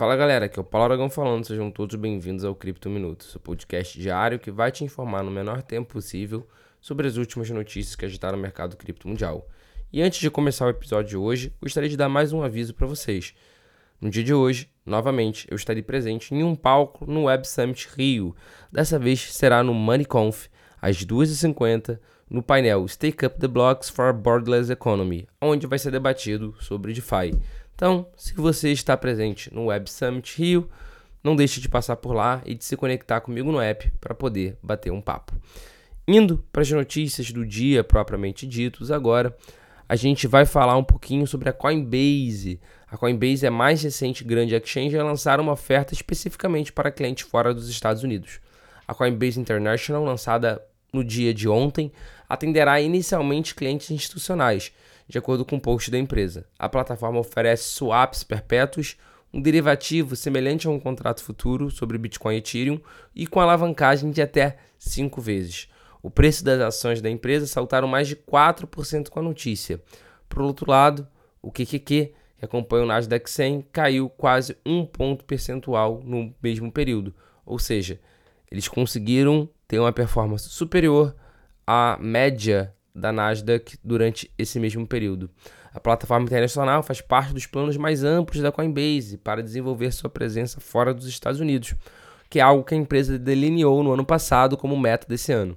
Fala galera, aqui é o Paulo Aragão falando, sejam todos bem-vindos ao Cripto Minuto, seu podcast diário que vai te informar no menor tempo possível sobre as últimas notícias que agitaram o mercado cripto mundial. E antes de começar o episódio de hoje, gostaria de dar mais um aviso para vocês. No dia de hoje, novamente, eu estarei presente em um palco no Web Summit Rio. Dessa vez será no MoneyConf, às 2h50, no painel Stake Up the Blocks for a Borderless Economy, onde vai ser debatido sobre DeFi. Então, se você está presente no Web Summit Rio, não deixe de passar por lá e de se conectar comigo no app para poder bater um papo. Indo para as notícias do dia propriamente ditos, agora a gente vai falar um pouquinho sobre a Coinbase. A Coinbase é a mais recente grande exchange a lançar uma oferta especificamente para clientes fora dos Estados Unidos. A Coinbase International, lançada no dia de ontem, atenderá inicialmente clientes institucionais de acordo com o post da empresa. A plataforma oferece swaps perpétuos, um derivativo semelhante a um contrato futuro sobre Bitcoin e Ethereum e com alavancagem de até 5 vezes. O preço das ações da empresa saltaram mais de 4% com a notícia. Por outro lado, o QQQ, que acompanha o Nasdaq 100, caiu quase um ponto percentual no mesmo período. Ou seja, eles conseguiram ter uma performance superior à média da Nasdaq durante esse mesmo período. A plataforma internacional faz parte dos planos mais amplos da Coinbase para desenvolver sua presença fora dos Estados Unidos, que é algo que a empresa delineou no ano passado como meta desse ano.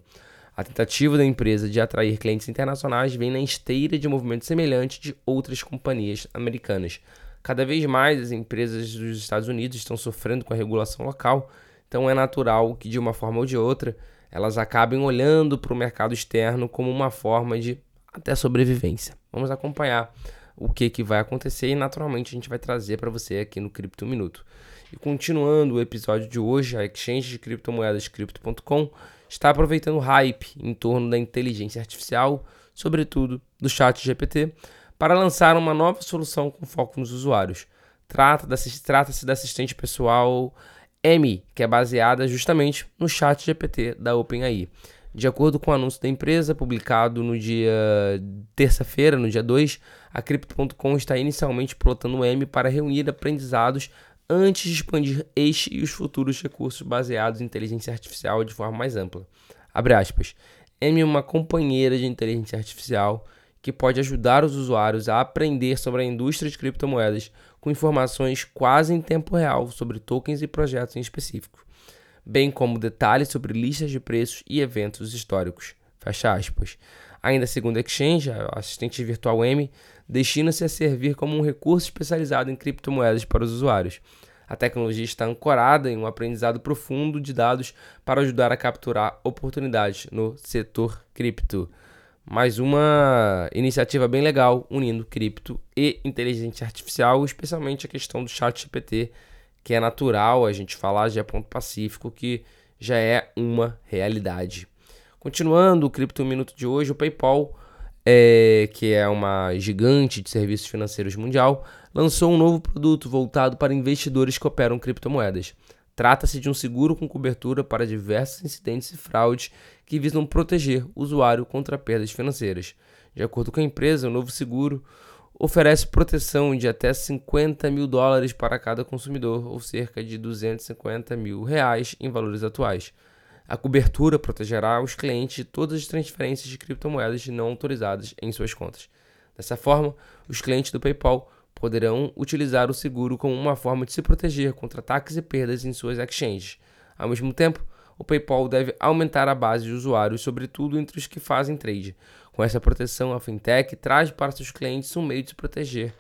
A tentativa da empresa de atrair clientes internacionais vem na esteira de um movimento semelhante de outras companhias americanas. Cada vez mais as empresas dos Estados Unidos estão sofrendo com a regulação local, então é natural que, de uma forma ou de outra, elas acabem olhando para o mercado externo como uma forma de até sobrevivência. Vamos acompanhar o que, que vai acontecer e naturalmente a gente vai trazer para você aqui no Cripto Minuto. E continuando o episódio de hoje, a exchange de criptomoedas Crypto.com está aproveitando o hype em torno da inteligência artificial, sobretudo do chat GPT, para lançar uma nova solução com foco nos usuários. Trata-se trata da assistente pessoal M, que é baseada justamente no chat GPT da OpenAI. De acordo com o anúncio da empresa, publicado no dia terça-feira, no dia 2, a Crypto.com está inicialmente pilotando o M para reunir aprendizados antes de expandir este e os futuros recursos baseados em inteligência artificial de forma mais ampla. Abre aspas. M é uma companheira de inteligência artificial que pode ajudar os usuários a aprender sobre a indústria de criptomoedas com informações quase em tempo real sobre tokens e projetos em específico, bem como detalhes sobre listas de preços e eventos históricos. Fecha aspas. Ainda segundo a Exchange, a assistente virtual M destina-se a servir como um recurso especializado em criptomoedas para os usuários. A tecnologia está ancorada em um aprendizado profundo de dados para ajudar a capturar oportunidades no setor cripto. Mais uma iniciativa bem legal unindo cripto e inteligência artificial, especialmente a questão do chat GPT, que é natural a gente falar já é ponto pacífico, que já é uma realidade. Continuando o Cripto Minuto de hoje, o PayPal, é, que é uma gigante de serviços financeiros mundial, lançou um novo produto voltado para investidores que operam criptomoedas. Trata-se de um seguro com cobertura para diversos incidentes e fraudes que visam proteger o usuário contra perdas financeiras. De acordo com a empresa, o novo seguro oferece proteção de até 50 mil dólares para cada consumidor, ou cerca de 250 mil reais em valores atuais. A cobertura protegerá os clientes de todas as transferências de criptomoedas não autorizadas em suas contas. Dessa forma, os clientes do PayPal poderão utilizar o seguro como uma forma de se proteger contra ataques e perdas em suas exchanges. Ao mesmo tempo, o PayPal deve aumentar a base de usuários, sobretudo entre os que fazem trade. Com essa proteção, a fintech traz para seus clientes um meio de se proteger,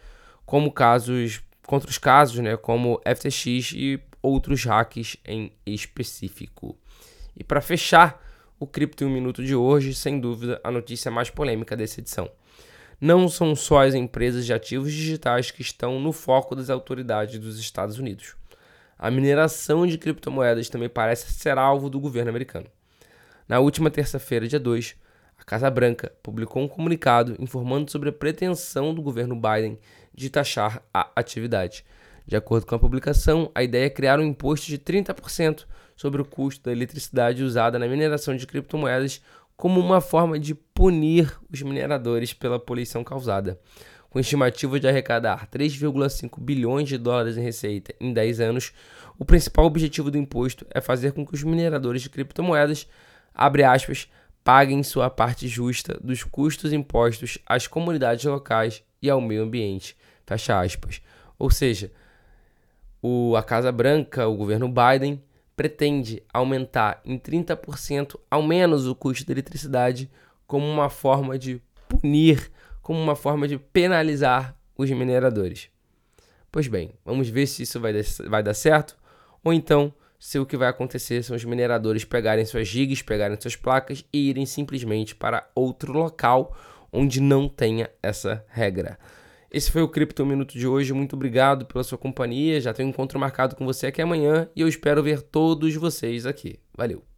como casos contra os casos, né, como FTX e outros hacks em específico. E para fechar o Cripto em um Minuto de hoje, sem dúvida, a notícia mais polêmica dessa edição não são só as empresas de ativos digitais que estão no foco das autoridades dos Estados Unidos. A mineração de criptomoedas também parece ser alvo do governo americano. Na última terça-feira, dia 2, a Casa Branca publicou um comunicado informando sobre a pretensão do governo Biden de taxar a atividade. De acordo com a publicação, a ideia é criar um imposto de 30% sobre o custo da eletricidade usada na mineração de criptomoedas como uma forma de punir os mineradores pela poluição causada. com estimativa de arrecadar 3,5 bilhões de dólares em receita em 10 anos, o principal objetivo do imposto é fazer com que os mineradores de criptomoedas, aspas, paguem sua parte justa dos custos impostos às comunidades locais e ao meio ambiente. Fecha aspas. Ou seja, o, a Casa Branca, o governo Biden, pretende aumentar em 30% ao menos o custo da eletricidade como uma forma de punir, como uma forma de penalizar os mineradores. Pois bem, vamos ver se isso vai, vai dar certo ou então se o que vai acontecer são os mineradores pegarem suas gigas, pegarem suas placas e irem simplesmente para outro local onde não tenha essa regra. Esse foi o Cripto Minuto de hoje. Muito obrigado pela sua companhia. Já tenho um encontro marcado com você aqui amanhã e eu espero ver todos vocês aqui. Valeu!